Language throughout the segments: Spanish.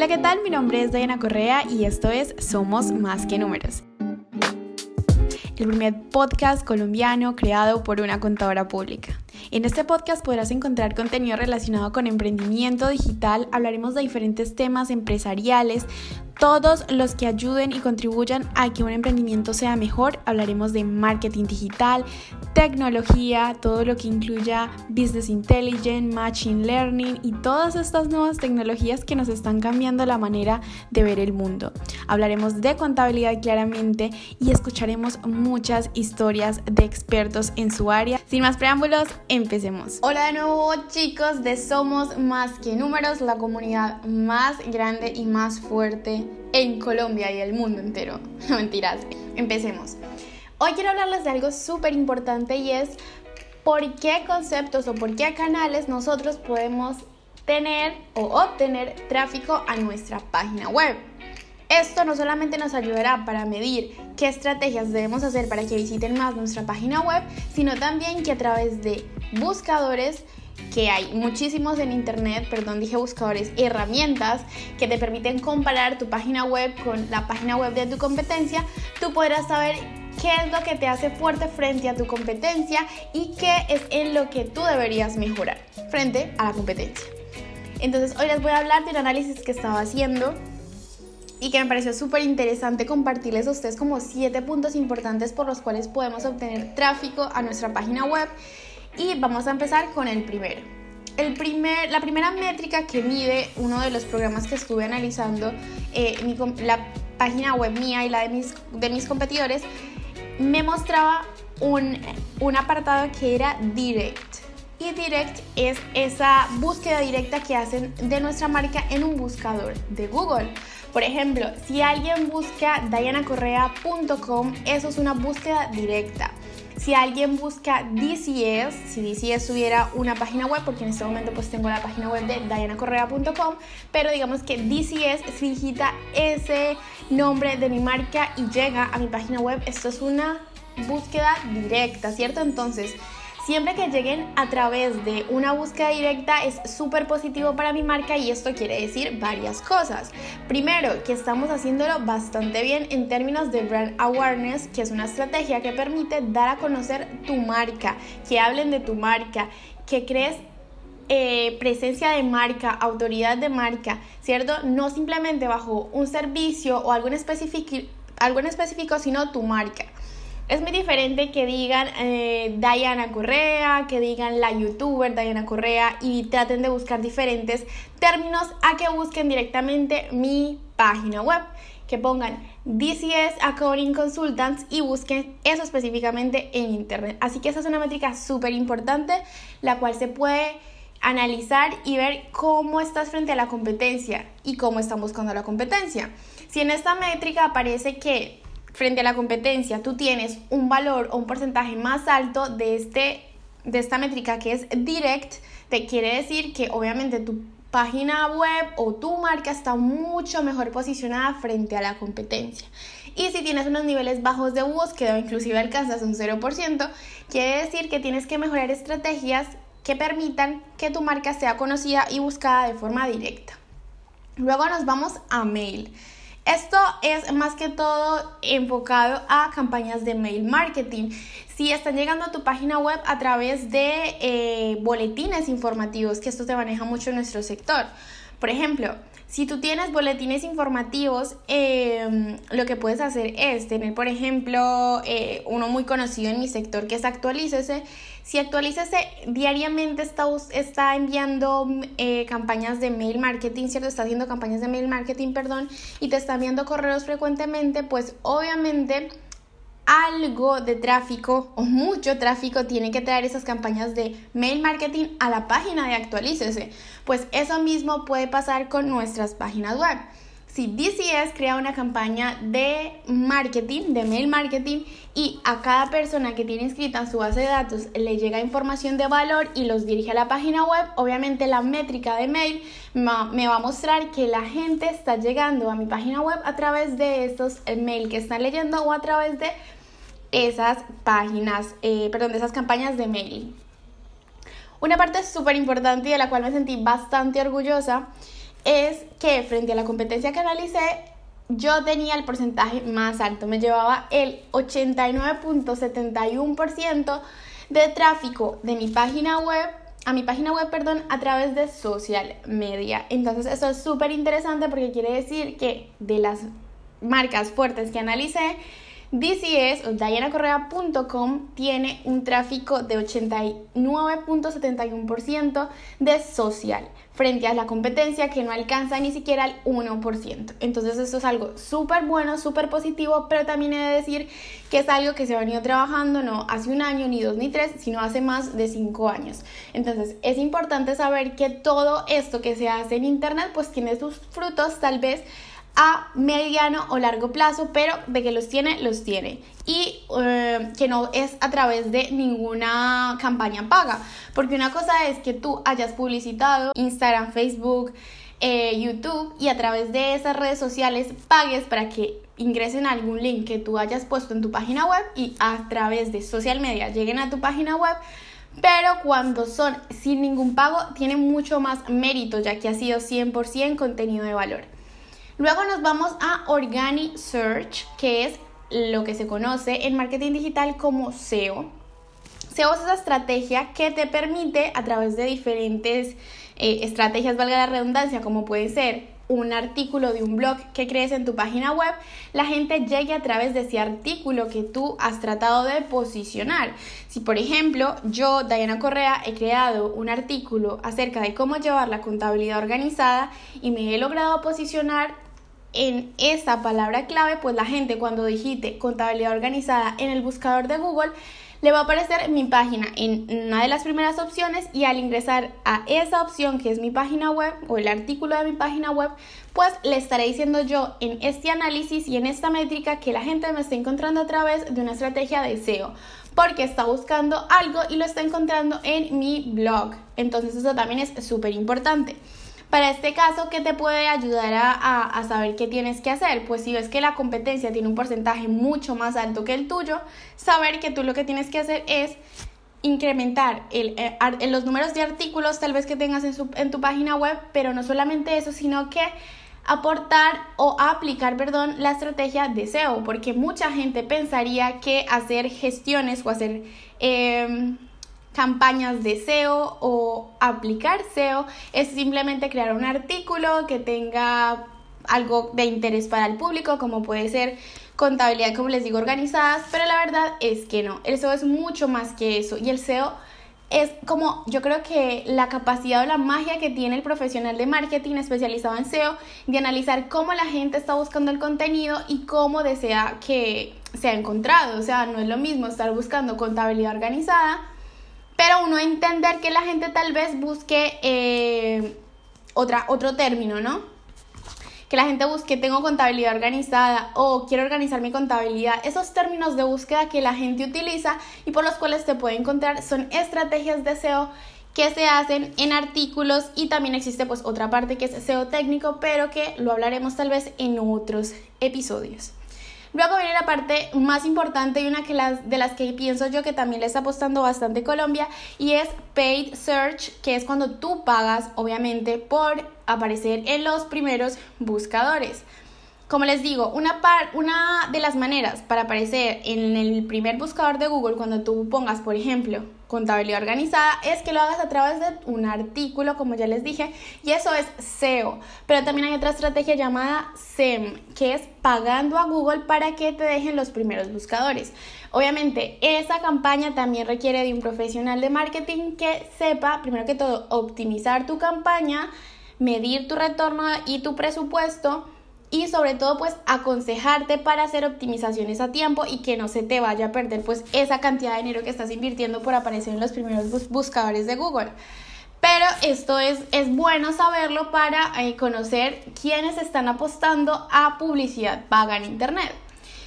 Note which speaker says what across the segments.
Speaker 1: Hola, ¿qué tal? Mi nombre es Diana Correa y esto es Somos Más que Números. El primer podcast colombiano creado por una contadora pública. En este podcast podrás encontrar contenido relacionado con emprendimiento digital, hablaremos de diferentes temas empresariales, todos los que ayuden y contribuyan a que un emprendimiento sea mejor. Hablaremos de marketing digital, tecnología, todo lo que incluya business intelligence, machine learning y todas estas nuevas tecnologías que nos están cambiando la manera de ver el mundo. Hablaremos de contabilidad claramente y escucharemos muchas historias de expertos en su área. Sin más preámbulos, empecemos. Hola de nuevo chicos de Somos Más que Números, la comunidad más grande y más fuerte en Colombia y el mundo entero. No mentiras. Empecemos. Hoy quiero hablarles de algo súper importante y es por qué conceptos o por qué canales nosotros podemos tener o obtener tráfico a nuestra página web. Esto no solamente nos ayudará para medir qué estrategias debemos hacer para que visiten más nuestra página web, sino también que a través de buscadores que hay muchísimos en internet, perdón, dije buscadores, herramientas que te permiten comparar tu página web con la página web de tu competencia, tú podrás saber qué es lo que te hace fuerte frente a tu competencia y qué es en lo que tú deberías mejorar frente a la competencia. Entonces hoy les voy a hablar de un análisis que estaba haciendo y que me pareció súper interesante compartirles a ustedes como siete puntos importantes por los cuales podemos obtener tráfico a nuestra página web y vamos a empezar con el primero. El primer, la primera métrica que mide uno de los programas que estuve analizando, eh, la página web mía y la de mis, de mis competidores, me mostraba un, un apartado que era Direct. Y Direct es esa búsqueda directa que hacen de nuestra marca en un buscador de Google. Por ejemplo, si alguien busca dianacorrea.com, eso es una búsqueda directa. Si alguien busca DCS, si DCS tuviera una página web, porque en este momento pues tengo la página web de dianacorrea.com, pero digamos que DCS si digita ese nombre de mi marca y llega a mi página web, esto es una búsqueda directa, ¿cierto? Entonces, Siempre que lleguen a través de una búsqueda directa es súper positivo para mi marca y esto quiere decir varias cosas. Primero, que estamos haciéndolo bastante bien en términos de brand awareness, que es una estrategia que permite dar a conocer tu marca, que hablen de tu marca, que crees eh, presencia de marca, autoridad de marca, ¿cierto? No simplemente bajo un servicio o algo específico, algo específico sino tu marca. Es muy diferente que digan eh, Diana Correa, que digan la youtuber Diana Correa y traten de buscar diferentes términos a que busquen directamente mi página web. Que pongan DCS Accounting Consultants y busquen eso específicamente en internet. Así que esa es una métrica súper importante, la cual se puede analizar y ver cómo estás frente a la competencia y cómo están buscando la competencia. Si en esta métrica aparece que frente a la competencia tú tienes un valor o un porcentaje más alto de, este, de esta métrica que es direct, te quiere decir que obviamente tu página web o tu marca está mucho mejor posicionada frente a la competencia. Y si tienes unos niveles bajos de búsqueda o inclusive alcanzas un 0%, quiere decir que tienes que mejorar estrategias que permitan que tu marca sea conocida y buscada de forma directa. Luego nos vamos a mail. Esto es más que todo enfocado a campañas de mail marketing. Si están llegando a tu página web a través de eh, boletines informativos, que esto se maneja mucho en nuestro sector. Por ejemplo, si tú tienes boletines informativos, em, lo que puedes hacer es tener, por ejemplo, eh, uno muy conocido en mi sector que es Actualícese. Si Actualícese diariamente está, está enviando eh, campañas de mail marketing, ¿cierto? Está haciendo campañas de mail marketing, perdón, y te está enviando correos frecuentemente, pues obviamente algo de tráfico o mucho tráfico tiene que traer esas campañas de mail marketing a la página de Actualícese. Pues eso mismo puede pasar con nuestras páginas web. Si DCS crea una campaña de marketing, de mail marketing, y a cada persona que tiene inscrita en su base de datos le llega información de valor y los dirige a la página web, obviamente la métrica de mail me va a mostrar que la gente está llegando a mi página web a través de estos mail que están leyendo o a través de esas páginas, eh, perdón, de esas campañas de mail. Una parte súper importante y de la cual me sentí bastante orgullosa es que frente a la competencia que analicé, yo tenía el porcentaje más alto, me llevaba el 89.71% de tráfico de mi página web a mi página web, perdón, a través de social media. Entonces, eso es súper interesante porque quiere decir que de las marcas fuertes que analicé, DCS o DianaCorrea.com tiene un tráfico de 89.71% de social frente a la competencia que no alcanza ni siquiera el 1%. Entonces esto es algo súper bueno, súper positivo, pero también he de decir que es algo que se ha venido trabajando no hace un año, ni dos, ni tres, sino hace más de cinco años. Entonces es importante saber que todo esto que se hace en Internet pues tiene sus frutos tal vez a mediano o largo plazo, pero de que los tiene, los tiene. Y eh, que no es a través de ninguna campaña paga. Porque una cosa es que tú hayas publicitado Instagram, Facebook, eh, YouTube y a través de esas redes sociales pagues para que ingresen algún link que tú hayas puesto en tu página web y a través de social media lleguen a tu página web. Pero cuando son sin ningún pago, tiene mucho más mérito ya que ha sido 100% contenido de valor. Luego nos vamos a Organic Search, que es lo que se conoce en marketing digital como SEO. SEO es esa estrategia que te permite a través de diferentes eh, estrategias, valga la redundancia, como puede ser un artículo de un blog que crees en tu página web, la gente llegue a través de ese artículo que tú has tratado de posicionar. Si por ejemplo yo, Diana Correa, he creado un artículo acerca de cómo llevar la contabilidad organizada y me he logrado posicionar en esa palabra clave, pues la gente cuando digite contabilidad organizada en el buscador de Google, le va a aparecer mi página en una de las primeras opciones y al ingresar a esa opción que es mi página web o el artículo de mi página web, pues le estaré diciendo yo en este análisis y en esta métrica que la gente me está encontrando a través de una estrategia de SEO porque está buscando algo y lo está encontrando en mi blog. Entonces eso también es súper importante. Para este caso, ¿qué te puede ayudar a, saber qué tienes que hacer? Pues si ves que la competencia tiene un porcentaje mucho más alto que el tuyo, saber que tú lo que tienes que hacer es incrementar el, eh, los números de artículos tal vez que tengas en, en tu página web, pero no solamente eso, sino que aportar o aplicar, perdón, la estrategia de SEO, porque mucha gente pensaría que hacer gestiones o hacer... Eh, campañas de SEO o aplicar SEO es simplemente crear un artículo que tenga algo de interés para el público, como puede ser contabilidad, como les digo, organizadas, pero la verdad es que no, el SEO es mucho más que eso y el SEO es como yo creo que la capacidad o la magia que tiene el profesional de marketing especializado en SEO de analizar cómo la gente está buscando el contenido y cómo desea que sea encontrado. O sea, no es lo mismo estar buscando contabilidad organizada pero uno entender que la gente tal vez busque eh, otra, otro término, ¿no? Que la gente busque, tengo contabilidad organizada o quiero organizar mi contabilidad. Esos términos de búsqueda que la gente utiliza y por los cuales te puede encontrar son estrategias de SEO que se hacen en artículos y también existe pues otra parte que es SEO técnico, pero que lo hablaremos tal vez en otros episodios. Luego viene la parte más importante y una que las, de las que pienso yo que también le está apostando bastante Colombia y es paid search, que es cuando tú pagas obviamente por aparecer en los primeros buscadores. Como les digo, una, par, una de las maneras para aparecer en el primer buscador de Google cuando tú pongas, por ejemplo, contabilidad organizada, es que lo hagas a través de un artículo, como ya les dije, y eso es SEO. Pero también hay otra estrategia llamada SEM, que es pagando a Google para que te dejen los primeros buscadores. Obviamente, esa campaña también requiere de un profesional de marketing que sepa, primero que todo, optimizar tu campaña, medir tu retorno y tu presupuesto y sobre todo pues aconsejarte para hacer optimizaciones a tiempo y que no se te vaya a perder pues esa cantidad de dinero que estás invirtiendo por aparecer en los primeros buscadores de Google. Pero esto es, es bueno saberlo para eh, conocer quiénes están apostando a publicidad paga en Internet.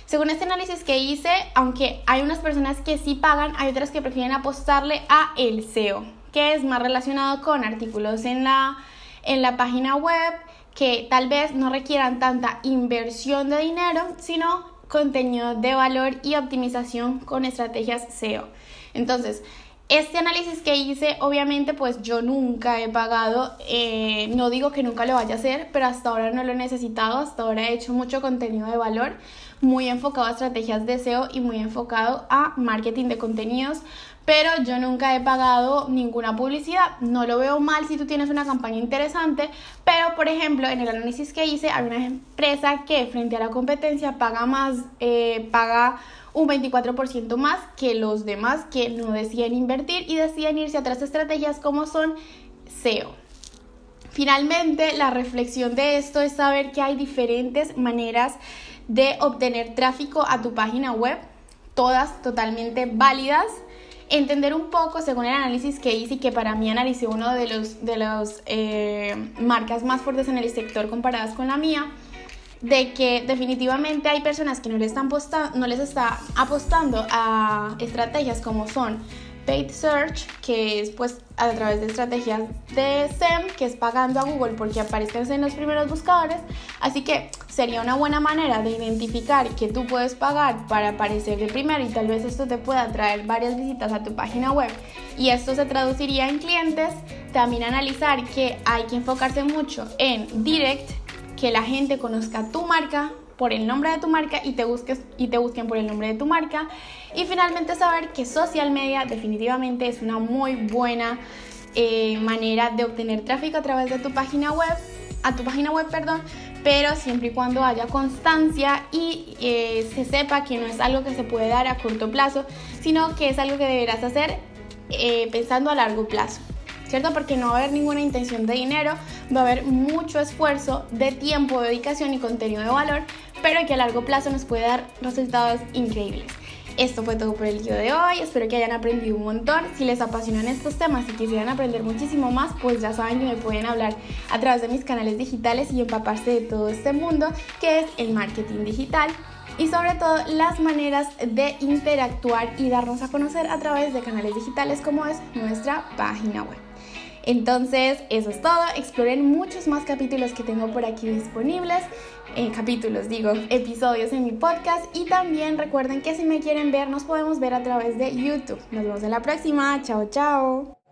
Speaker 1: Según este análisis que hice, aunque hay unas personas que sí pagan, hay otras que prefieren apostarle a el SEO, que es más relacionado con artículos en la, en la página web, que tal vez no requieran tanta inversión de dinero, sino contenido de valor y optimización con estrategias SEO. Entonces, Este análisis que hice, obviamente, pues yo nunca he pagado, eh, no digo que nunca lo vaya a hacer, pero hasta ahora no lo he necesitado, hasta ahora he hecho mucho contenido de valor, muy enfocado a estrategias de SEO y muy enfocado a marketing de contenidos, pero yo nunca he pagado ninguna publicidad. No lo veo mal si tú tienes una campaña interesante, pero por ejemplo, en el análisis que hice, hay una empresa que frente a la competencia paga más, eh, paga un 24% más que los demás que no deciden invertir y deciden irse a otras estrategias como son SEO. Finalmente, la reflexión de esto es saber que hay diferentes maneras de obtener tráfico a tu página web, todas totalmente válidas. Entender un poco, según el análisis que hice y que para mí analicé uno de los, de los eh, marcas más fuertes en el sector comparadas con la mía, de que definitivamente hay personas que no, le están no les está apostando a estrategias como son paid search, que es pues a través de estrategias de SEM, que es pagando a Google porque aparezcas en los primeros buscadores. Así que sería una buena manera de identificar que tú puedes pagar para aparecer de primero y tal vez esto te pueda traer varias visitas a tu página web y esto se traduciría en clientes. También analizar que hay que enfocarse mucho en direct, que la gente conozca tu marca por el nombre de tu marca y te, busques, y te busquen por el nombre de tu marca. Y finalmente saber que social media definitivamente es una muy buena eh, manera de obtener tráfico a través de tu página web, a tu página web, perdón, pero siempre y cuando haya constancia y eh, se sepa que no es algo que se puede dar a corto plazo, sino que es algo que deberás hacer eh, pensando a largo plazo. ¿Cierto? Porque no va a haber ninguna intención de dinero, va a haber mucho esfuerzo de tiempo, dedicación y contenido de valor, pero que a largo plazo nos puede dar resultados increíbles. Esto fue todo por el día de hoy, espero que hayan aprendido un montón. Si les apasionan estos temas y quisieran aprender muchísimo más, pues ya saben que me pueden hablar a través de mis canales digitales y empaparse de todo este mundo que es el marketing digital y sobre todo las maneras de interactuar y darnos a conocer a través de canales digitales como es nuestra página web. Entonces, eso es todo. Exploren muchos más capítulos que tengo por aquí disponibles. Eh, capítulos, digo, episodios en mi podcast. Y también recuerden que si me quieren ver, nos podemos ver a través de YouTube. Nos vemos en la próxima. Chao, chao.